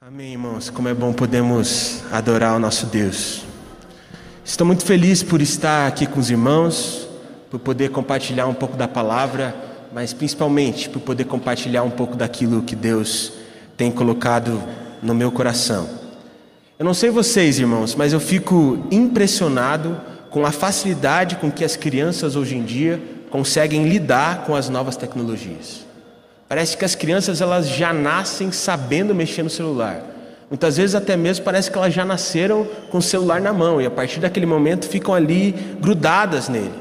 Amém, irmãos. Como é bom podermos adorar o nosso Deus. Estou muito feliz por estar aqui com os irmãos, por poder compartilhar um pouco da palavra, mas principalmente por poder compartilhar um pouco daquilo que Deus tem colocado no meu coração. Eu não sei vocês, irmãos, mas eu fico impressionado com a facilidade com que as crianças hoje em dia conseguem lidar com as novas tecnologias. Parece que as crianças elas já nascem sabendo mexer no celular. Muitas vezes até mesmo parece que elas já nasceram com o celular na mão e a partir daquele momento ficam ali grudadas nele.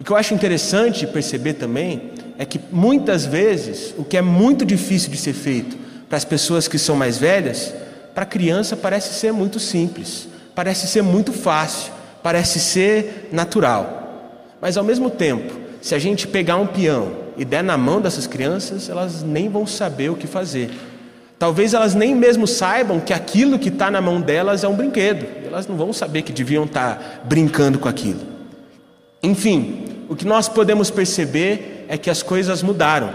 O que eu acho interessante perceber também é que muitas vezes o que é muito difícil de ser feito para as pessoas que são mais velhas, para a criança parece ser muito simples, parece ser muito fácil, parece ser natural. Mas ao mesmo tempo, se a gente pegar um peão e der na mão dessas crianças, elas nem vão saber o que fazer. Talvez elas nem mesmo saibam que aquilo que está na mão delas é um brinquedo. Elas não vão saber que deviam estar tá brincando com aquilo. Enfim, o que nós podemos perceber é que as coisas mudaram.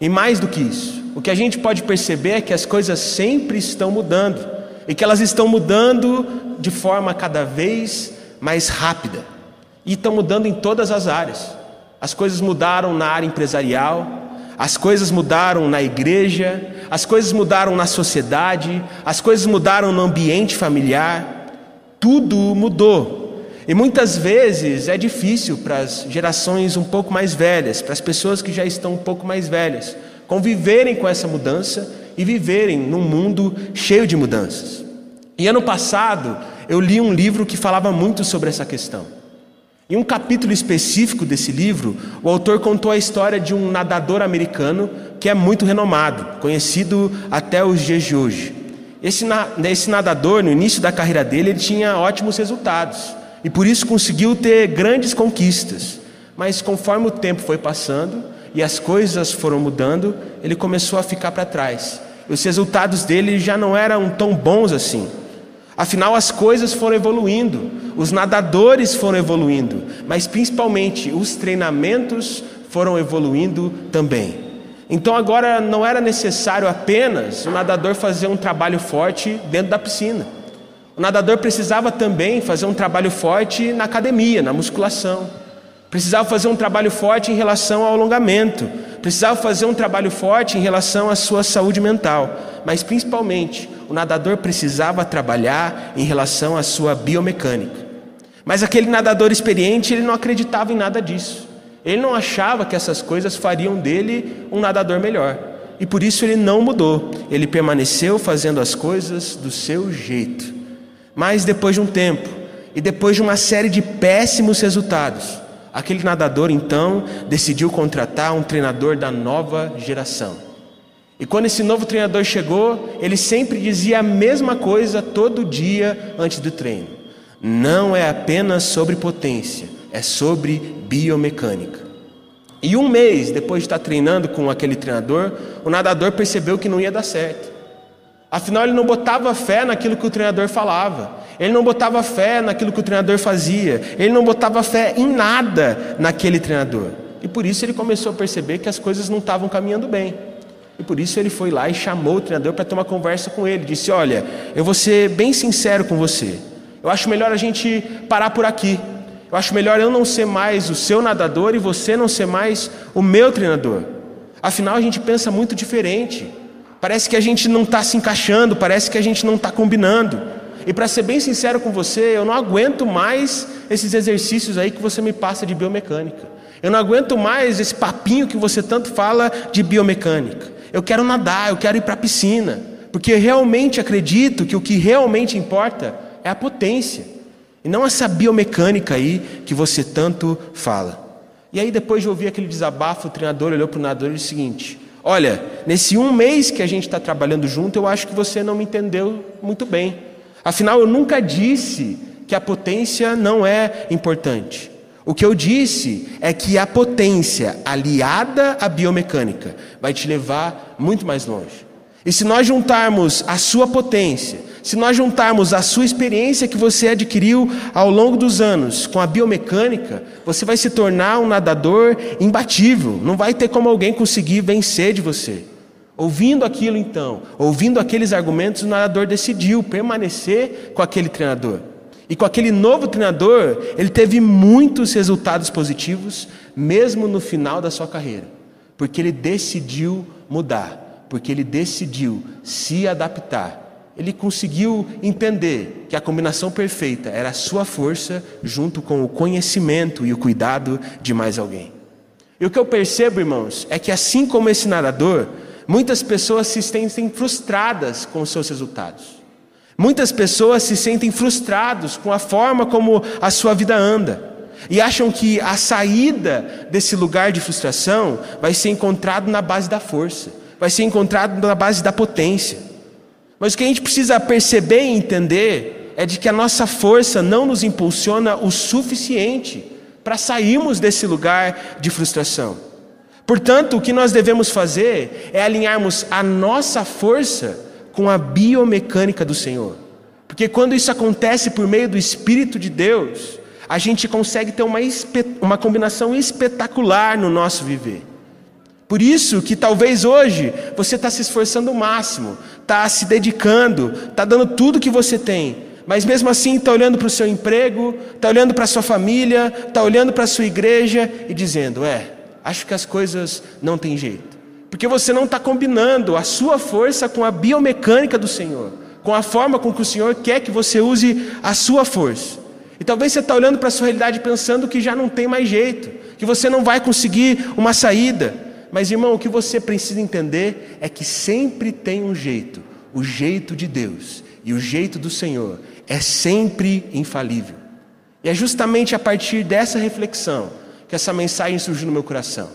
E mais do que isso, o que a gente pode perceber é que as coisas sempre estão mudando. E que elas estão mudando de forma cada vez mais rápida. E estão mudando em todas as áreas. As coisas mudaram na área empresarial, as coisas mudaram na igreja, as coisas mudaram na sociedade, as coisas mudaram no ambiente familiar. Tudo mudou. E muitas vezes é difícil para as gerações um pouco mais velhas, para as pessoas que já estão um pouco mais velhas, conviverem com essa mudança e viverem num mundo cheio de mudanças. E ano passado eu li um livro que falava muito sobre essa questão. Em um capítulo específico desse livro, o autor contou a história de um nadador americano que é muito renomado, conhecido até os dias de hoje. Esse, esse nadador, no início da carreira dele, ele tinha ótimos resultados e por isso conseguiu ter grandes conquistas. Mas conforme o tempo foi passando e as coisas foram mudando, ele começou a ficar para trás. Os resultados dele já não eram tão bons assim. Afinal, as coisas foram evoluindo, os nadadores foram evoluindo, mas principalmente os treinamentos foram evoluindo também. Então agora não era necessário apenas o nadador fazer um trabalho forte dentro da piscina. O nadador precisava também fazer um trabalho forte na academia, na musculação. Precisava fazer um trabalho forte em relação ao alongamento. Precisava fazer um trabalho forte em relação à sua saúde mental. Mas principalmente o nadador precisava trabalhar em relação à sua biomecânica. Mas aquele nadador experiente, ele não acreditava em nada disso. Ele não achava que essas coisas fariam dele um nadador melhor. E por isso ele não mudou. Ele permaneceu fazendo as coisas do seu jeito. Mas depois de um tempo, e depois de uma série de péssimos resultados, aquele nadador então decidiu contratar um treinador da nova geração. E quando esse novo treinador chegou, ele sempre dizia a mesma coisa todo dia antes do treino. Não é apenas sobre potência, é sobre biomecânica. E um mês depois de estar treinando com aquele treinador, o nadador percebeu que não ia dar certo. Afinal, ele não botava fé naquilo que o treinador falava, ele não botava fé naquilo que o treinador fazia, ele não botava fé em nada naquele treinador. E por isso ele começou a perceber que as coisas não estavam caminhando bem. E por isso ele foi lá e chamou o treinador para ter uma conversa com ele. Disse: Olha, eu vou ser bem sincero com você. Eu acho melhor a gente parar por aqui. Eu acho melhor eu não ser mais o seu nadador e você não ser mais o meu treinador. Afinal, a gente pensa muito diferente. Parece que a gente não está se encaixando, parece que a gente não está combinando. E para ser bem sincero com você, eu não aguento mais esses exercícios aí que você me passa de biomecânica. Eu não aguento mais esse papinho que você tanto fala de biomecânica. Eu quero nadar, eu quero ir para a piscina, porque realmente acredito que o que realmente importa é a potência, e não essa biomecânica aí que você tanto fala. E aí, depois de ouvir aquele desabafo, o treinador olhou para o nadador e disse o seguinte: Olha, nesse um mês que a gente está trabalhando junto, eu acho que você não me entendeu muito bem. Afinal, eu nunca disse que a potência não é importante. O que eu disse é que a potência aliada à biomecânica vai te levar muito mais longe. E se nós juntarmos a sua potência, se nós juntarmos a sua experiência que você adquiriu ao longo dos anos com a biomecânica, você vai se tornar um nadador imbatível. Não vai ter como alguém conseguir vencer de você. Ouvindo aquilo então, ouvindo aqueles argumentos, o nadador decidiu permanecer com aquele treinador. E com aquele novo treinador, ele teve muitos resultados positivos, mesmo no final da sua carreira, porque ele decidiu mudar, porque ele decidiu se adaptar. Ele conseguiu entender que a combinação perfeita era a sua força junto com o conhecimento e o cuidado de mais alguém. E o que eu percebo, irmãos, é que assim como esse nadador, muitas pessoas se sentem frustradas com os seus resultados. Muitas pessoas se sentem frustrados com a forma como a sua vida anda e acham que a saída desse lugar de frustração vai ser encontrado na base da força, vai ser encontrado na base da potência. Mas o que a gente precisa perceber e entender é de que a nossa força não nos impulsiona o suficiente para sairmos desse lugar de frustração. Portanto, o que nós devemos fazer é alinharmos a nossa força com a biomecânica do Senhor. Porque quando isso acontece por meio do Espírito de Deus, a gente consegue ter uma, uma combinação espetacular no nosso viver. Por isso que talvez hoje você está se esforçando o máximo, está se dedicando, está dando tudo que você tem, mas mesmo assim está olhando para o seu emprego, está olhando para a sua família, está olhando para a sua igreja e dizendo: É, acho que as coisas não têm jeito. Porque você não está combinando a sua força com a biomecânica do Senhor, com a forma com que o Senhor quer que você use a sua força. E talvez você está olhando para a sua realidade pensando que já não tem mais jeito, que você não vai conseguir uma saída. Mas irmão, o que você precisa entender é que sempre tem um jeito, o jeito de Deus e o jeito do Senhor é sempre infalível. E é justamente a partir dessa reflexão que essa mensagem surgiu no meu coração.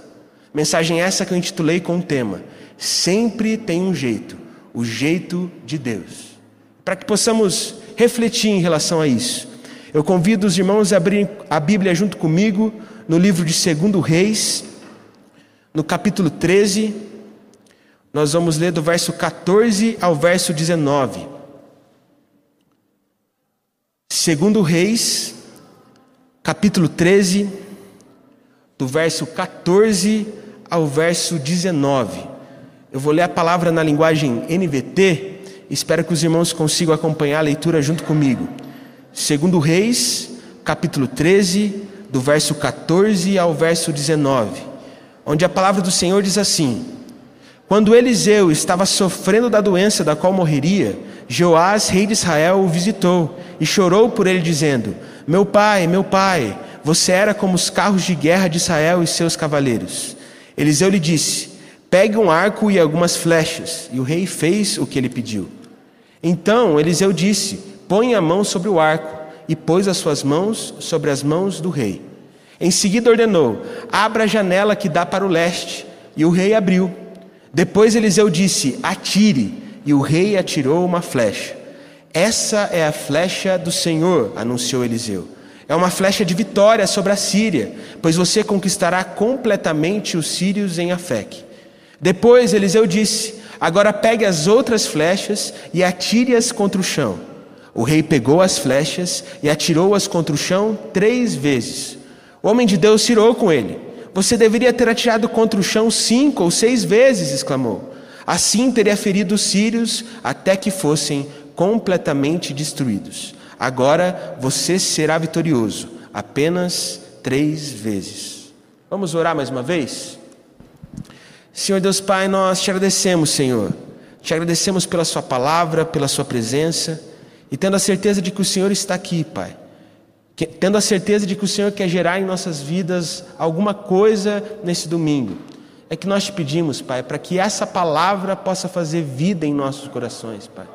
Mensagem essa que eu intitulei com o tema: Sempre tem um jeito, o jeito de Deus. Para que possamos refletir em relação a isso, eu convido os irmãos a abrirem a Bíblia junto comigo no livro de 2 Reis, no capítulo 13. Nós vamos ler do verso 14 ao verso 19. Segundo Reis, capítulo 13, do verso 14 ao verso 19. Eu vou ler a palavra na linguagem NVT, espero que os irmãos consigam acompanhar a leitura junto comigo. Segundo Reis, capítulo 13, do verso 14 ao verso 19, onde a palavra do Senhor diz assim: Quando Eliseu estava sofrendo da doença da qual morreria, Joás, rei de Israel, o visitou e chorou por ele, dizendo: Meu pai, meu pai, você era como os carros de guerra de Israel e seus cavaleiros. Eliseu lhe disse: Pegue um arco e algumas flechas. E o rei fez o que ele pediu. Então Eliseu disse: Põe a mão sobre o arco. E pôs as suas mãos sobre as mãos do rei. Em seguida ordenou: Abra a janela que dá para o leste. E o rei abriu. Depois Eliseu disse: Atire e o rei atirou uma flecha. Essa é a flecha do Senhor, anunciou Eliseu. É uma flecha de vitória sobre a Síria, pois você conquistará completamente os sírios em Afec. Depois Eliseu disse: Agora pegue as outras flechas e atire-as contra o chão. O rei pegou as flechas e atirou-as contra o chão três vezes. O homem de Deus tirou com ele. Você deveria ter atirado contra o chão cinco ou seis vezes, exclamou. Assim teria ferido os sírios até que fossem completamente destruídos. Agora você será vitorioso, apenas três vezes. Vamos orar mais uma vez? Senhor Deus Pai, nós te agradecemos, Senhor. Te agradecemos pela Sua palavra, pela Sua presença e tendo a certeza de que o Senhor está aqui, Pai. Tendo a certeza de que o Senhor quer gerar em nossas vidas alguma coisa nesse domingo é que nós te pedimos, Pai, para que essa palavra possa fazer vida em nossos corações, Pai.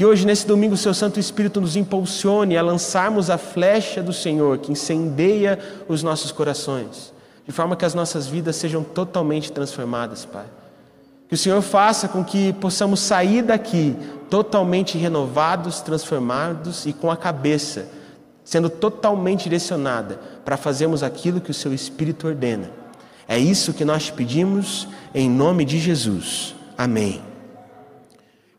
Que hoje, nesse domingo, o Seu Santo Espírito nos impulsione a lançarmos a flecha do Senhor que incendeia os nossos corações, de forma que as nossas vidas sejam totalmente transformadas, Pai. Que o Senhor faça com que possamos sair daqui totalmente renovados, transformados e com a cabeça sendo totalmente direcionada para fazermos aquilo que o Seu Espírito ordena é isso que nós te pedimos em nome de Jesus. Amém.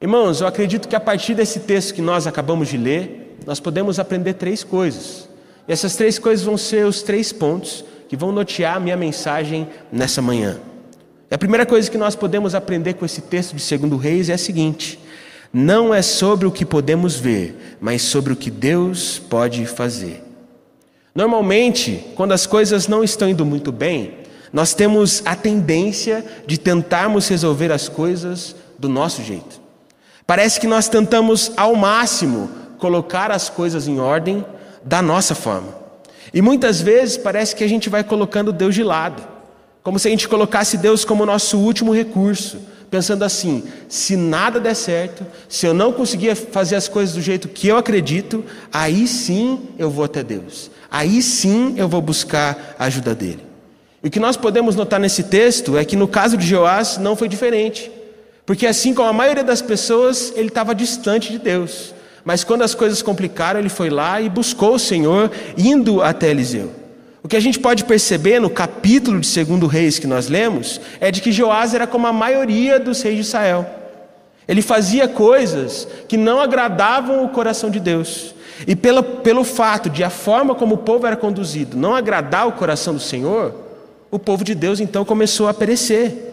Irmãos, eu acredito que a partir desse texto que nós acabamos de ler, nós podemos aprender três coisas. E essas três coisas vão ser os três pontos que vão notear a minha mensagem nessa manhã. E a primeira coisa que nós podemos aprender com esse texto de 2 Reis é a seguinte: não é sobre o que podemos ver, mas sobre o que Deus pode fazer. Normalmente, quando as coisas não estão indo muito bem, nós temos a tendência de tentarmos resolver as coisas do nosso jeito. Parece que nós tentamos ao máximo colocar as coisas em ordem da nossa forma. E muitas vezes parece que a gente vai colocando Deus de lado, como se a gente colocasse Deus como nosso último recurso, pensando assim: se nada der certo, se eu não conseguir fazer as coisas do jeito que eu acredito, aí sim eu vou até Deus, aí sim eu vou buscar a ajuda dele. E o que nós podemos notar nesse texto é que no caso de Joás não foi diferente. Porque assim como a maioria das pessoas, ele estava distante de Deus. Mas quando as coisas complicaram, ele foi lá e buscou o Senhor, indo até Eliseu. O que a gente pode perceber no capítulo de 2 Reis que nós lemos é de que Joás era como a maioria dos reis de Israel. Ele fazia coisas que não agradavam o coração de Deus. E pelo, pelo fato de a forma como o povo era conduzido não agradar o coração do Senhor, o povo de Deus então começou a perecer.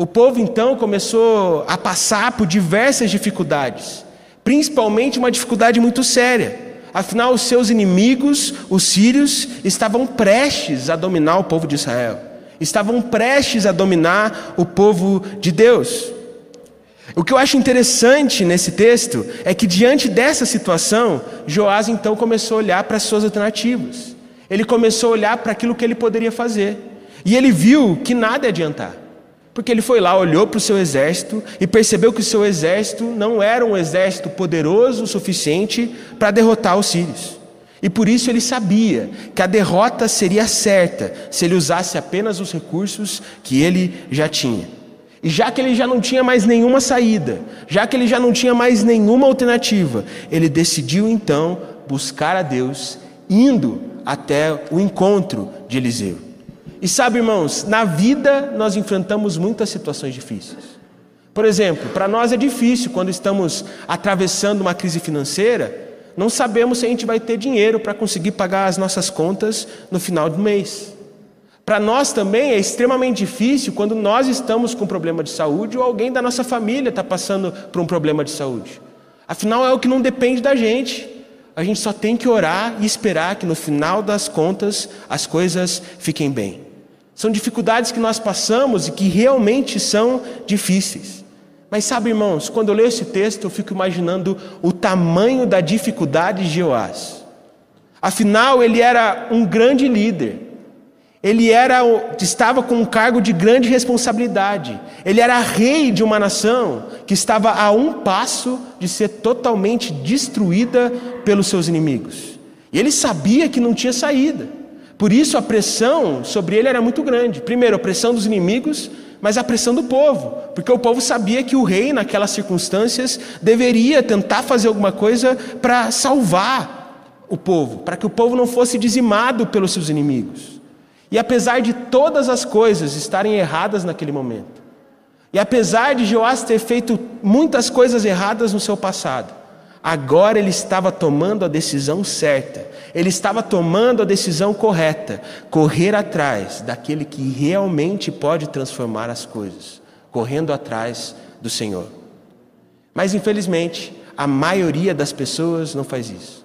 O povo então começou a passar por diversas dificuldades, principalmente uma dificuldade muito séria. Afinal, os seus inimigos, os sírios, estavam prestes a dominar o povo de Israel, estavam prestes a dominar o povo de Deus. O que eu acho interessante nesse texto é que, diante dessa situação, Joás então começou a olhar para as suas alternativas. Ele começou a olhar para aquilo que ele poderia fazer. E ele viu que nada ia adiantar. Porque ele foi lá, olhou para o seu exército e percebeu que o seu exército não era um exército poderoso o suficiente para derrotar os sírios. E por isso ele sabia que a derrota seria certa se ele usasse apenas os recursos que ele já tinha. E já que ele já não tinha mais nenhuma saída, já que ele já não tinha mais nenhuma alternativa, ele decidiu então buscar a Deus, indo até o encontro de Eliseu. E sabe, irmãos, na vida nós enfrentamos muitas situações difíceis. Por exemplo, para nós é difícil quando estamos atravessando uma crise financeira, não sabemos se a gente vai ter dinheiro para conseguir pagar as nossas contas no final do mês. Para nós também é extremamente difícil quando nós estamos com um problema de saúde ou alguém da nossa família está passando por um problema de saúde. Afinal, é o que não depende da gente. A gente só tem que orar e esperar que no final das contas as coisas fiquem bem. São dificuldades que nós passamos e que realmente são difíceis. Mas sabe, irmãos, quando eu leio esse texto, eu fico imaginando o tamanho da dificuldade de Joás. Afinal, ele era um grande líder. Ele era, estava com um cargo de grande responsabilidade. Ele era rei de uma nação que estava a um passo de ser totalmente destruída pelos seus inimigos. E ele sabia que não tinha saída. Por isso a pressão sobre ele era muito grande. Primeiro, a pressão dos inimigos, mas a pressão do povo, porque o povo sabia que o rei, naquelas circunstâncias, deveria tentar fazer alguma coisa para salvar o povo, para que o povo não fosse dizimado pelos seus inimigos. E apesar de todas as coisas estarem erradas naquele momento, e apesar de Joás ter feito muitas coisas erradas no seu passado, agora ele estava tomando a decisão certa, ele estava tomando a decisão correta, correr atrás daquele que realmente pode transformar as coisas, correndo atrás do Senhor. Mas infelizmente, a maioria das pessoas não faz isso.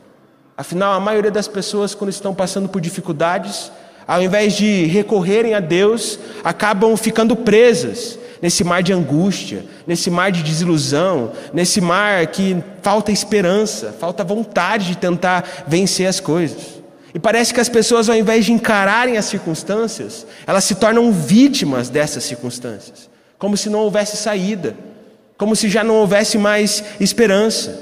Afinal, a maioria das pessoas, quando estão passando por dificuldades, ao invés de recorrerem a Deus, acabam ficando presas nesse mar de angústia, nesse mar de desilusão, nesse mar que falta esperança, falta vontade de tentar vencer as coisas. E parece que as pessoas, ao invés de encararem as circunstâncias, elas se tornam vítimas dessas circunstâncias, como se não houvesse saída, como se já não houvesse mais esperança.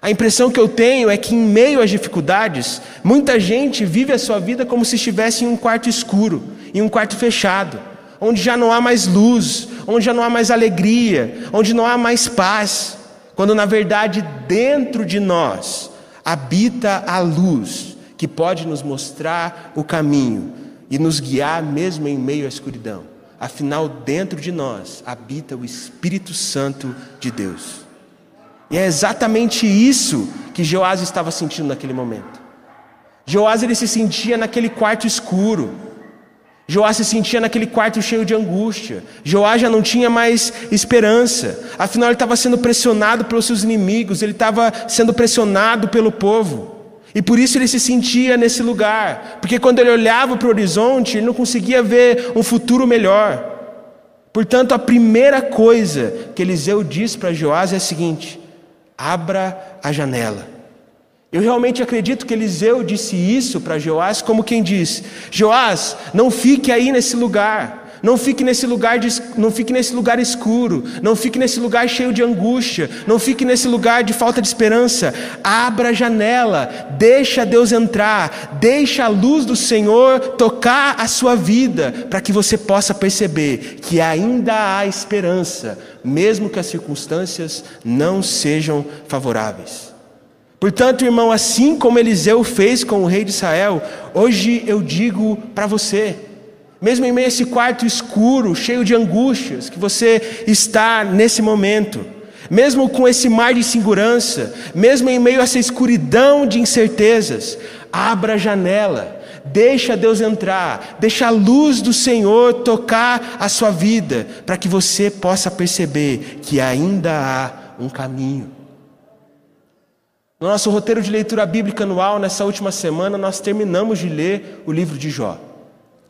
A impressão que eu tenho é que, em meio às dificuldades, muita gente vive a sua vida como se estivesse em um quarto escuro, em um quarto fechado, onde já não há mais luz, onde já não há mais alegria, onde não há mais paz, quando na verdade dentro de nós habita a luz que pode nos mostrar o caminho e nos guiar mesmo em meio à escuridão. Afinal, dentro de nós habita o Espírito Santo de Deus. E é exatamente isso que Joás estava sentindo naquele momento. Joás ele se sentia naquele quarto escuro. Joás se sentia naquele quarto cheio de angústia. Joás já não tinha mais esperança. Afinal, ele estava sendo pressionado pelos seus inimigos, ele estava sendo pressionado pelo povo. E por isso ele se sentia nesse lugar. Porque quando ele olhava para o horizonte, ele não conseguia ver um futuro melhor. Portanto, a primeira coisa que Eliseu diz para Joás é a seguinte: abra a janela. Eu realmente acredito que Eliseu disse isso para Joás, como quem diz: Joás, não fique aí nesse lugar. Não fique nesse lugar de, não fique nesse lugar escuro, não fique nesse lugar cheio de angústia, não fique nesse lugar de falta de esperança. Abra a janela, deixa Deus entrar, deixa a luz do Senhor tocar a sua vida, para que você possa perceber que ainda há esperança, mesmo que as circunstâncias não sejam favoráveis. Portanto, irmão, assim como Eliseu fez com o rei de Israel, hoje eu digo para você, mesmo em meio a esse quarto escuro, cheio de angústias, que você está nesse momento, mesmo com esse mar de insegurança, mesmo em meio a essa escuridão de incertezas, abra a janela, deixa Deus entrar, deixa a luz do Senhor tocar a sua vida, para que você possa perceber que ainda há um caminho. No nosso roteiro de leitura bíblica anual, nessa última semana, nós terminamos de ler o livro de Jó.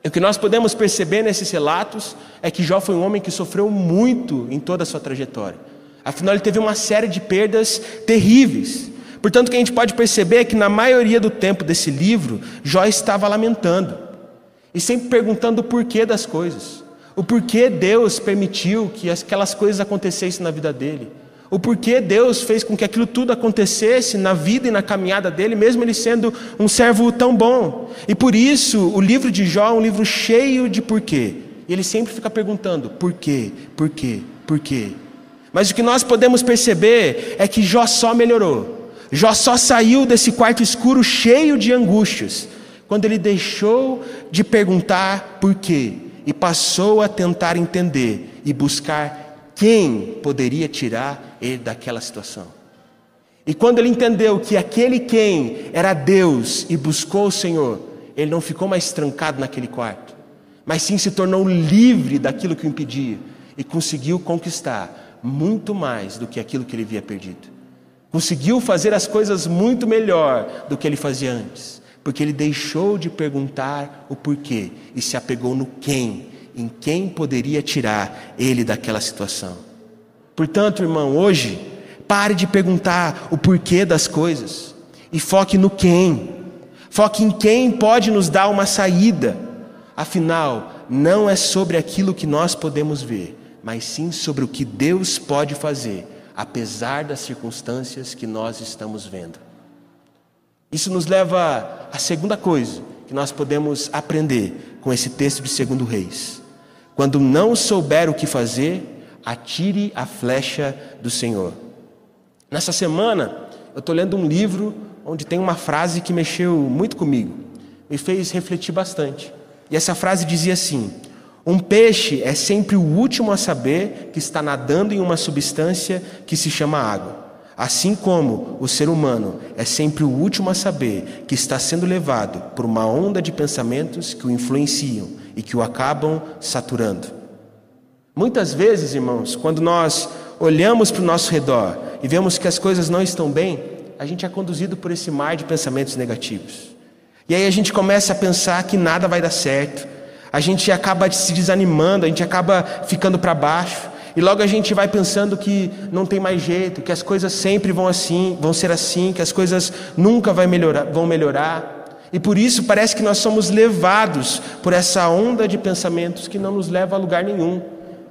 E o que nós podemos perceber nesses relatos é que Jó foi um homem que sofreu muito em toda a sua trajetória. Afinal, ele teve uma série de perdas terríveis. Portanto, o que a gente pode perceber é que na maioria do tempo desse livro, Jó estava lamentando e sempre perguntando o porquê das coisas. O porquê Deus permitiu que aquelas coisas acontecessem na vida dele o porquê Deus fez com que aquilo tudo acontecesse na vida e na caminhada dele, mesmo ele sendo um servo tão bom. E por isso, o livro de Jó é um livro cheio de porquê. E ele sempre fica perguntando: por quê, por quê, por quê? Mas o que nós podemos perceber é que Jó só melhorou. Jó só saiu desse quarto escuro cheio de angústias, quando ele deixou de perguntar por quê e passou a tentar entender e buscar quem poderia tirar ele daquela situação. E quando ele entendeu que aquele quem era Deus e buscou o Senhor, ele não ficou mais trancado naquele quarto, mas sim se tornou livre daquilo que o impedia e conseguiu conquistar muito mais do que aquilo que ele havia perdido. Conseguiu fazer as coisas muito melhor do que ele fazia antes, porque ele deixou de perguntar o porquê e se apegou no quem em quem poderia tirar ele daquela situação. Portanto, irmão, hoje, pare de perguntar o porquê das coisas e foque no quem. Foque em quem pode nos dar uma saída. Afinal, não é sobre aquilo que nós podemos ver, mas sim sobre o que Deus pode fazer, apesar das circunstâncias que nós estamos vendo. Isso nos leva à segunda coisa que nós podemos aprender com esse texto de Segundo Reis. Quando não souber o que fazer, atire a flecha do Senhor. Nessa semana, eu estou lendo um livro onde tem uma frase que mexeu muito comigo, me fez refletir bastante. E essa frase dizia assim: Um peixe é sempre o último a saber que está nadando em uma substância que se chama água. Assim como o ser humano é sempre o último a saber que está sendo levado por uma onda de pensamentos que o influenciam e que o acabam saturando. Muitas vezes, irmãos, quando nós olhamos para o nosso redor e vemos que as coisas não estão bem, a gente é conduzido por esse mar de pensamentos negativos. E aí a gente começa a pensar que nada vai dar certo, a gente acaba se desanimando, a gente acaba ficando para baixo, e logo a gente vai pensando que não tem mais jeito, que as coisas sempre vão assim, vão ser assim, que as coisas nunca vai melhorar, vão melhorar. E por isso parece que nós somos levados por essa onda de pensamentos que não nos leva a lugar nenhum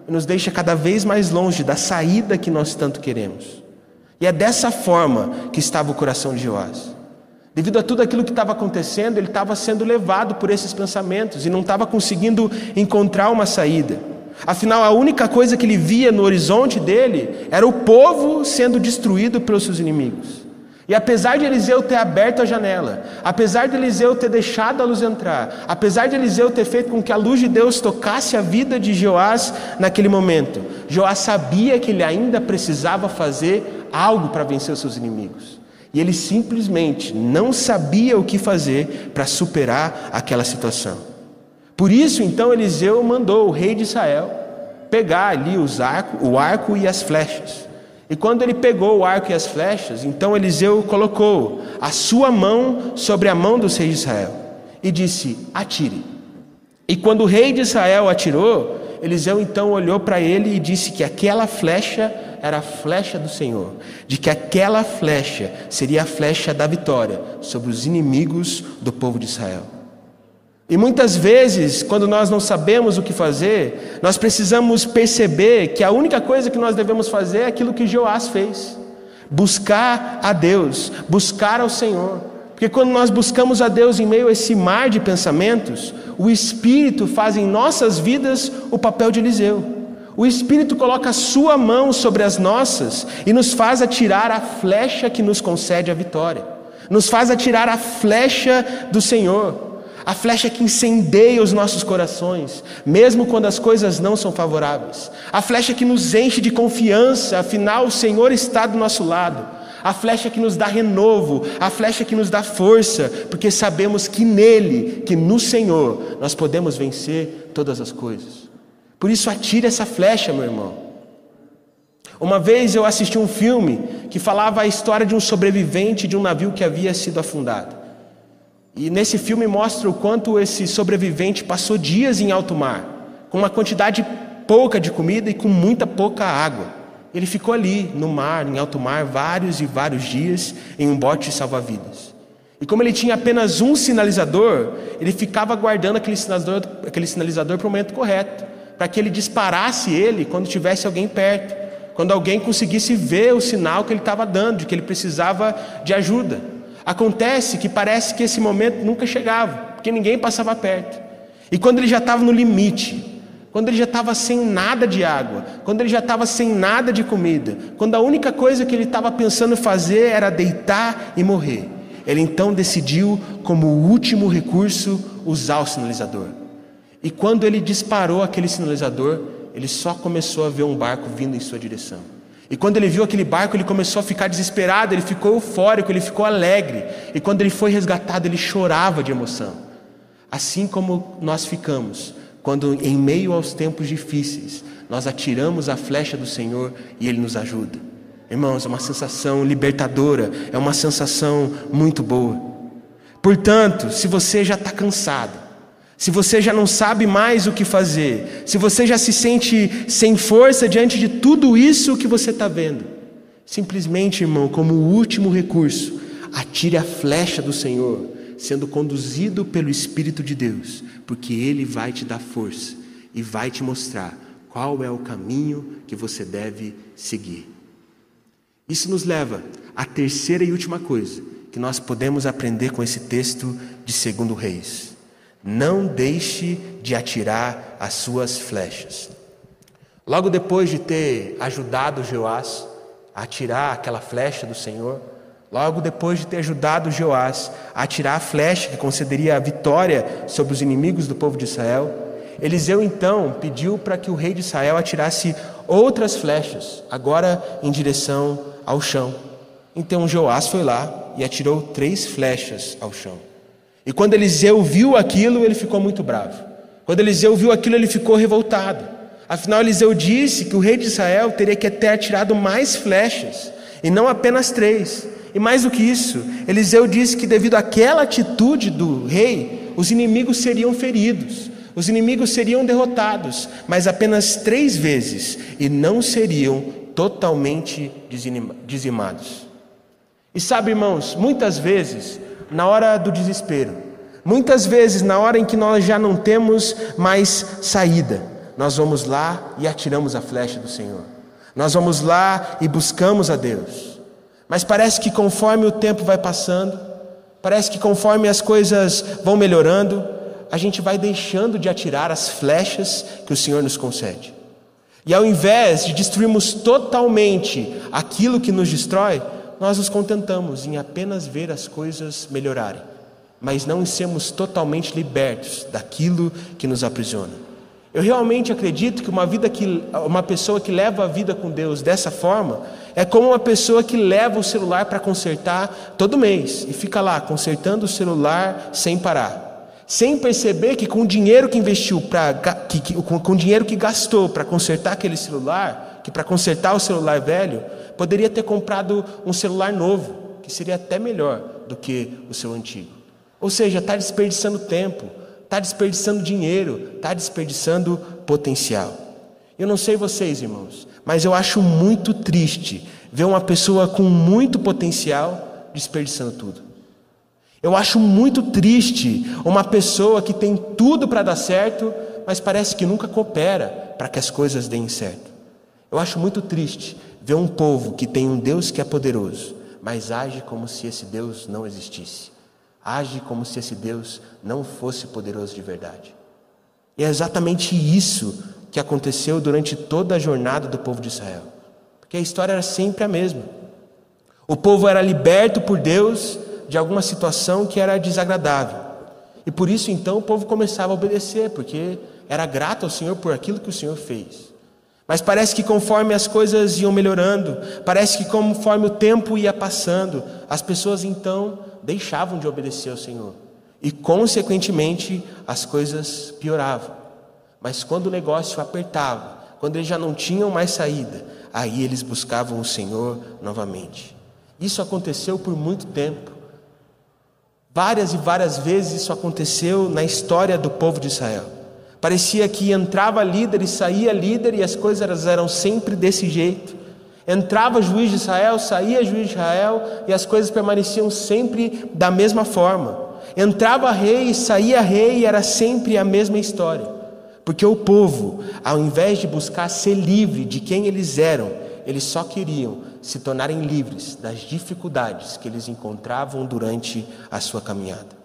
nos deixa cada vez mais longe da saída que nós tanto queremos. E é dessa forma que estava o coração de Joás. Devido a tudo aquilo que estava acontecendo, ele estava sendo levado por esses pensamentos e não estava conseguindo encontrar uma saída. Afinal, a única coisa que ele via no horizonte dele era o povo sendo destruído pelos seus inimigos. E apesar de Eliseu ter aberto a janela, apesar de Eliseu ter deixado a luz entrar, apesar de Eliseu ter feito com que a luz de Deus tocasse a vida de Joás naquele momento, Joás sabia que ele ainda precisava fazer algo para vencer os seus inimigos. E ele simplesmente não sabia o que fazer para superar aquela situação. Por isso, então, Eliseu mandou o rei de Israel pegar ali os arco, o arco e as flechas. E quando ele pegou o arco e as flechas, então Eliseu colocou a sua mão sobre a mão dos reis de Israel e disse: Atire. E quando o rei de Israel atirou, Eliseu então olhou para ele e disse que aquela flecha era a flecha do Senhor, de que aquela flecha seria a flecha da vitória sobre os inimigos do povo de Israel. E muitas vezes, quando nós não sabemos o que fazer, nós precisamos perceber que a única coisa que nós devemos fazer é aquilo que Joás fez: buscar a Deus, buscar ao Senhor. Porque quando nós buscamos a Deus em meio a esse mar de pensamentos, o Espírito faz em nossas vidas o papel de Eliseu. O Espírito coloca a sua mão sobre as nossas e nos faz atirar a flecha que nos concede a vitória. Nos faz atirar a flecha do Senhor, a flecha que incendeia os nossos corações, mesmo quando as coisas não são favoráveis. A flecha que nos enche de confiança, afinal o Senhor está do nosso lado. A flecha que nos dá renovo, a flecha que nos dá força, porque sabemos que nele, que no Senhor, nós podemos vencer todas as coisas. Por isso, atire essa flecha, meu irmão. Uma vez eu assisti um filme que falava a história de um sobrevivente de um navio que havia sido afundado. E nesse filme mostra o quanto esse sobrevivente passou dias em alto mar, com uma quantidade pouca de comida e com muita pouca água. Ele ficou ali, no mar, em alto mar, vários e vários dias, em um bote salva-vidas. E como ele tinha apenas um sinalizador, ele ficava aguardando aquele sinalizador, aquele sinalizador para o momento correto para que ele disparasse ele quando tivesse alguém perto, quando alguém conseguisse ver o sinal que ele estava dando, de que ele precisava de ajuda. Acontece que parece que esse momento nunca chegava, porque ninguém passava perto. E quando ele já estava no limite, quando ele já estava sem nada de água, quando ele já estava sem nada de comida, quando a única coisa que ele estava pensando fazer era deitar e morrer, ele então decidiu, como último recurso, usar o sinalizador. E quando ele disparou aquele sinalizador, ele só começou a ver um barco vindo em sua direção. E quando ele viu aquele barco, ele começou a ficar desesperado, ele ficou eufórico, ele ficou alegre. E quando ele foi resgatado, ele chorava de emoção. Assim como nós ficamos quando, em meio aos tempos difíceis, nós atiramos a flecha do Senhor e Ele nos ajuda. Irmãos, é uma sensação libertadora, é uma sensação muito boa. Portanto, se você já está cansado, se você já não sabe mais o que fazer, se você já se sente sem força diante de tudo isso que você está vendo, simplesmente, irmão, como último recurso, atire a flecha do Senhor, sendo conduzido pelo Espírito de Deus, porque Ele vai te dar força e vai te mostrar qual é o caminho que você deve seguir. Isso nos leva à terceira e última coisa que nós podemos aprender com esse texto de Segundo Reis. Não deixe de atirar as suas flechas. Logo depois de ter ajudado Joás a atirar aquela flecha do Senhor, logo depois de ter ajudado Joás a atirar a flecha que concederia a vitória sobre os inimigos do povo de Israel, Eliseu então pediu para que o rei de Israel atirasse outras flechas, agora em direção ao chão. Então Joás foi lá e atirou três flechas ao chão. E quando Eliseu viu aquilo, ele ficou muito bravo. Quando Eliseu viu aquilo, ele ficou revoltado. Afinal, Eliseu disse que o rei de Israel teria que ter atirado mais flechas, e não apenas três. E mais do que isso, Eliseu disse que devido àquela atitude do rei, os inimigos seriam feridos, os inimigos seriam derrotados, mas apenas três vezes, e não seriam totalmente dizimados. E sabe, irmãos, muitas vezes na hora do desespero. Muitas vezes, na hora em que nós já não temos mais saída, nós vamos lá e atiramos a flecha do Senhor. Nós vamos lá e buscamos a Deus. Mas parece que conforme o tempo vai passando, parece que conforme as coisas vão melhorando, a gente vai deixando de atirar as flechas que o Senhor nos concede. E ao invés de destruirmos totalmente aquilo que nos destrói, nós nos contentamos em apenas ver as coisas melhorarem, mas não em sermos totalmente libertos daquilo que nos aprisiona. Eu realmente acredito que uma vida que uma pessoa que leva a vida com Deus dessa forma é como uma pessoa que leva o celular para consertar todo mês e fica lá consertando o celular sem parar. sem perceber que com o dinheiro que investiu, pra, que, que, com, com o dinheiro que gastou para consertar aquele celular, que para consertar o celular velho, poderia ter comprado um celular novo, que seria até melhor do que o seu antigo. Ou seja, está desperdiçando tempo, está desperdiçando dinheiro, está desperdiçando potencial. Eu não sei vocês, irmãos, mas eu acho muito triste ver uma pessoa com muito potencial desperdiçando tudo. Eu acho muito triste uma pessoa que tem tudo para dar certo, mas parece que nunca coopera para que as coisas deem certo. Eu acho muito triste ver um povo que tem um Deus que é poderoso, mas age como se esse Deus não existisse. Age como se esse Deus não fosse poderoso de verdade. E é exatamente isso que aconteceu durante toda a jornada do povo de Israel. Porque a história era sempre a mesma. O povo era liberto por Deus de alguma situação que era desagradável. E por isso então o povo começava a obedecer, porque era grato ao Senhor por aquilo que o Senhor fez. Mas parece que conforme as coisas iam melhorando, parece que conforme o tempo ia passando, as pessoas então deixavam de obedecer ao Senhor. E consequentemente as coisas pioravam. Mas quando o negócio apertava, quando eles já não tinham mais saída, aí eles buscavam o Senhor novamente. Isso aconteceu por muito tempo. Várias e várias vezes isso aconteceu na história do povo de Israel. Parecia que entrava líder e saía líder e as coisas eram sempre desse jeito. Entrava juiz de Israel, saía juiz de Israel e as coisas permaneciam sempre da mesma forma. Entrava rei e saía rei e era sempre a mesma história. Porque o povo, ao invés de buscar ser livre de quem eles eram, eles só queriam se tornarem livres das dificuldades que eles encontravam durante a sua caminhada.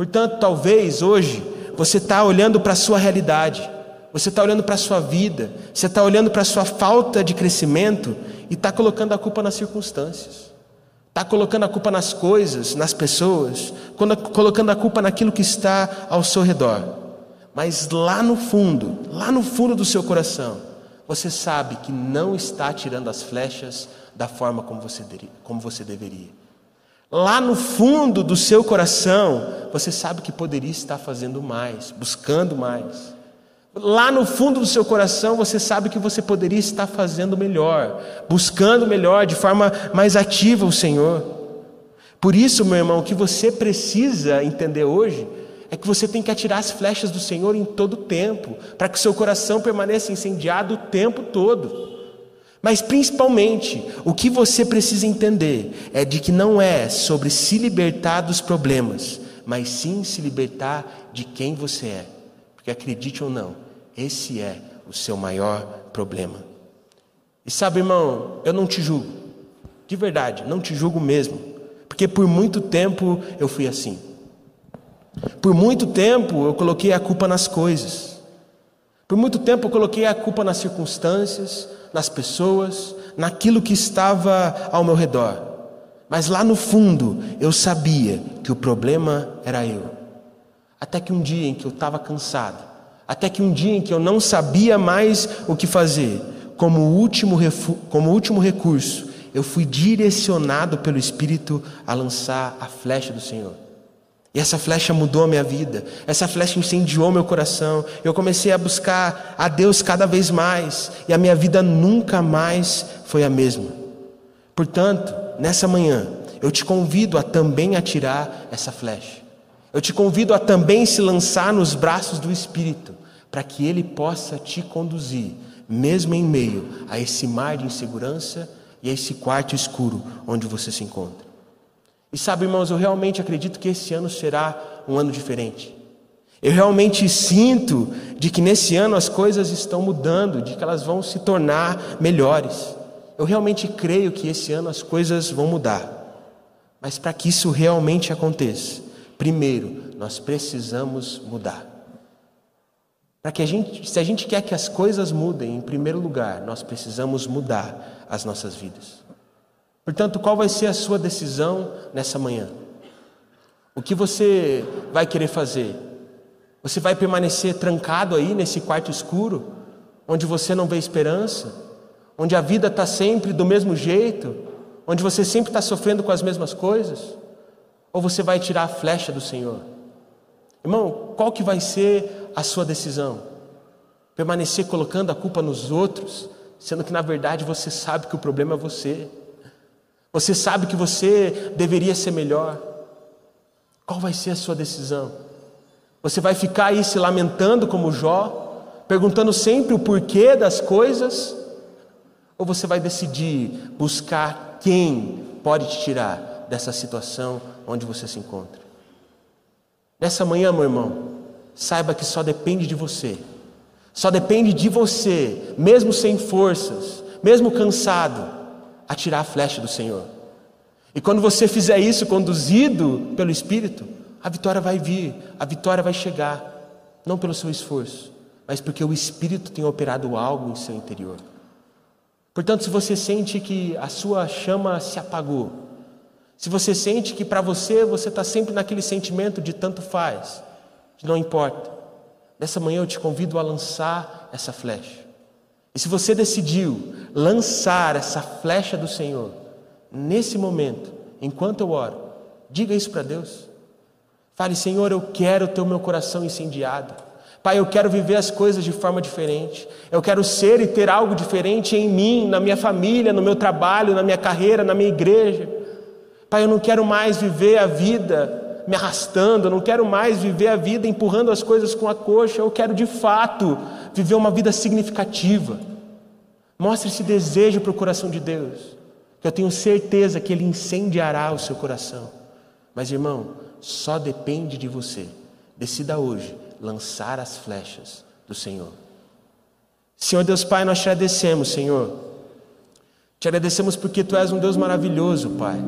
Portanto, talvez hoje você está olhando para a sua realidade, você está olhando para a sua vida, você está olhando para a sua falta de crescimento e está colocando a culpa nas circunstâncias, está colocando a culpa nas coisas, nas pessoas, colocando a culpa naquilo que está ao seu redor. Mas lá no fundo, lá no fundo do seu coração, você sabe que não está tirando as flechas da forma como você, como você deveria. Lá no fundo do seu coração, você sabe que poderia estar fazendo mais, buscando mais. Lá no fundo do seu coração, você sabe que você poderia estar fazendo melhor, buscando melhor, de forma mais ativa o Senhor. Por isso, meu irmão, o que você precisa entender hoje é que você tem que atirar as flechas do Senhor em todo o tempo, para que o seu coração permaneça incendiado o tempo todo. Mas principalmente, o que você precisa entender é de que não é sobre se libertar dos problemas, mas sim se libertar de quem você é. Porque acredite ou não, esse é o seu maior problema. E sabe, irmão, eu não te julgo, de verdade, não te julgo mesmo, porque por muito tempo eu fui assim. Por muito tempo eu coloquei a culpa nas coisas. Por muito tempo eu coloquei a culpa nas circunstâncias, nas pessoas, naquilo que estava ao meu redor. Mas lá no fundo eu sabia que o problema era eu. Até que um dia em que eu estava cansado, até que um dia em que eu não sabia mais o que fazer, como último, como último recurso, eu fui direcionado pelo Espírito a lançar a flecha do Senhor. E essa flecha mudou a minha vida, essa flecha incendiou meu coração. Eu comecei a buscar a Deus cada vez mais, e a minha vida nunca mais foi a mesma. Portanto, nessa manhã, eu te convido a também atirar essa flecha. Eu te convido a também se lançar nos braços do Espírito, para que Ele possa te conduzir, mesmo em meio a esse mar de insegurança e a esse quarto escuro onde você se encontra. E sabe, irmãos, eu realmente acredito que esse ano será um ano diferente. Eu realmente sinto de que nesse ano as coisas estão mudando, de que elas vão se tornar melhores. Eu realmente creio que esse ano as coisas vão mudar. Mas para que isso realmente aconteça, primeiro nós precisamos mudar. Para que a gente, se a gente quer que as coisas mudem, em primeiro lugar, nós precisamos mudar as nossas vidas. Portanto, qual vai ser a sua decisão nessa manhã? O que você vai querer fazer? Você vai permanecer trancado aí nesse quarto escuro, onde você não vê esperança, onde a vida está sempre do mesmo jeito, onde você sempre está sofrendo com as mesmas coisas? Ou você vai tirar a flecha do Senhor? Irmão, qual que vai ser a sua decisão? Permanecer colocando a culpa nos outros, sendo que na verdade você sabe que o problema é você. Você sabe que você deveria ser melhor. Qual vai ser a sua decisão? Você vai ficar aí se lamentando como Jó, perguntando sempre o porquê das coisas? Ou você vai decidir buscar quem pode te tirar dessa situação onde você se encontra? Nessa manhã, meu irmão, saiba que só depende de você. Só depende de você, mesmo sem forças, mesmo cansado, atirar a flecha do Senhor. E quando você fizer isso, conduzido pelo Espírito, a vitória vai vir, a vitória vai chegar, não pelo seu esforço, mas porque o Espírito tem operado algo em seu interior. Portanto, se você sente que a sua chama se apagou, se você sente que para você você está sempre naquele sentimento de tanto faz, de não importa, nessa manhã eu te convido a lançar essa flecha. E se você decidiu lançar essa flecha do Senhor, nesse momento, enquanto eu oro, diga isso para Deus. Fale, Senhor, eu quero ter o meu coração incendiado. Pai, eu quero viver as coisas de forma diferente. Eu quero ser e ter algo diferente em mim, na minha família, no meu trabalho, na minha carreira, na minha igreja. Pai, eu não quero mais viver a vida me arrastando, eu não quero mais viver a vida empurrando as coisas com a coxa. Eu quero de fato viver uma vida significativa. Mostre esse desejo para o coração de Deus, que eu tenho certeza que Ele incendiará o seu coração. Mas, irmão, só depende de você. Decida hoje lançar as flechas do Senhor. Senhor Deus Pai, nós te agradecemos, Senhor. Te agradecemos porque Tu és um Deus maravilhoso, Pai.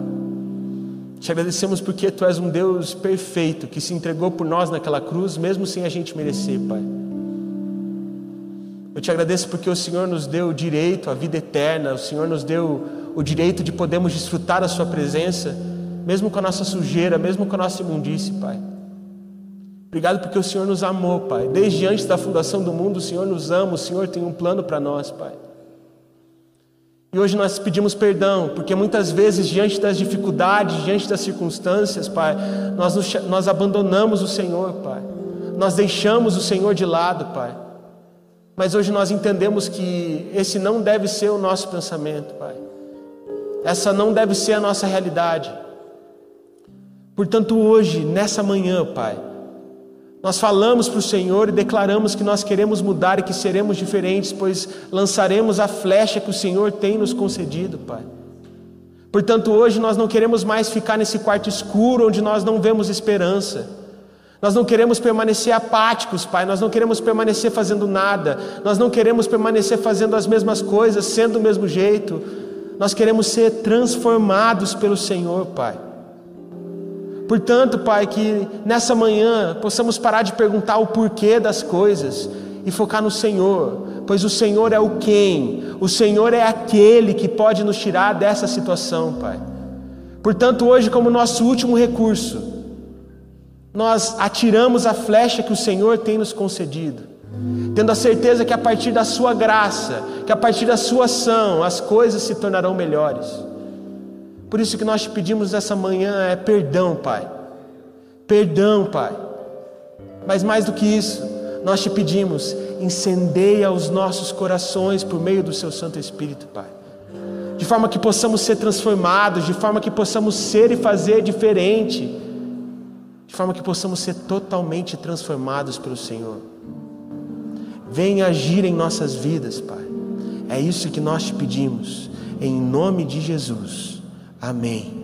Te agradecemos porque Tu és um Deus perfeito que se entregou por nós naquela cruz, mesmo sem a gente merecer, Pai. Eu te agradeço porque o Senhor nos deu o direito à vida eterna, o Senhor nos deu o direito de podermos desfrutar da Sua presença mesmo com a nossa sujeira, mesmo com a nossa imundície, Pai. Obrigado porque o Senhor nos amou, Pai. Desde antes da fundação do mundo, o Senhor nos ama, o Senhor tem um plano para nós, Pai. E hoje nós pedimos perdão, porque muitas vezes, diante das dificuldades, diante das circunstâncias, Pai, nós, nos, nós abandonamos o Senhor, Pai. Nós deixamos o Senhor de lado, Pai. Mas hoje nós entendemos que esse não deve ser o nosso pensamento, Pai. Essa não deve ser a nossa realidade. Portanto, hoje, nessa manhã, Pai, nós falamos para o Senhor e declaramos que nós queremos mudar e que seremos diferentes, pois lançaremos a flecha que o Senhor tem nos concedido, Pai. Portanto, hoje nós não queremos mais ficar nesse quarto escuro onde nós não vemos esperança. Nós não queremos permanecer apáticos, Pai. Nós não queremos permanecer fazendo nada. Nós não queremos permanecer fazendo as mesmas coisas, sendo do mesmo jeito. Nós queremos ser transformados pelo Senhor, Pai. Portanto, Pai, que nessa manhã possamos parar de perguntar o porquê das coisas e focar no Senhor, pois o Senhor é o quem, o Senhor é aquele que pode nos tirar dessa situação, Pai. Portanto, hoje, como nosso último recurso, nós atiramos a flecha que o Senhor tem nos concedido, tendo a certeza que a partir da Sua graça, que a partir da Sua ação, as coisas se tornarão melhores. Por isso que nós te pedimos essa manhã é perdão, Pai. Perdão, Pai. Mas mais do que isso, nós te pedimos, incendeia os nossos corações por meio do seu Santo Espírito, Pai. De forma que possamos ser transformados, de forma que possamos ser e fazer diferente, de forma que possamos ser totalmente transformados pelo Senhor. Venha agir em nossas vidas, Pai. É isso que nós te pedimos, em nome de Jesus. Amém.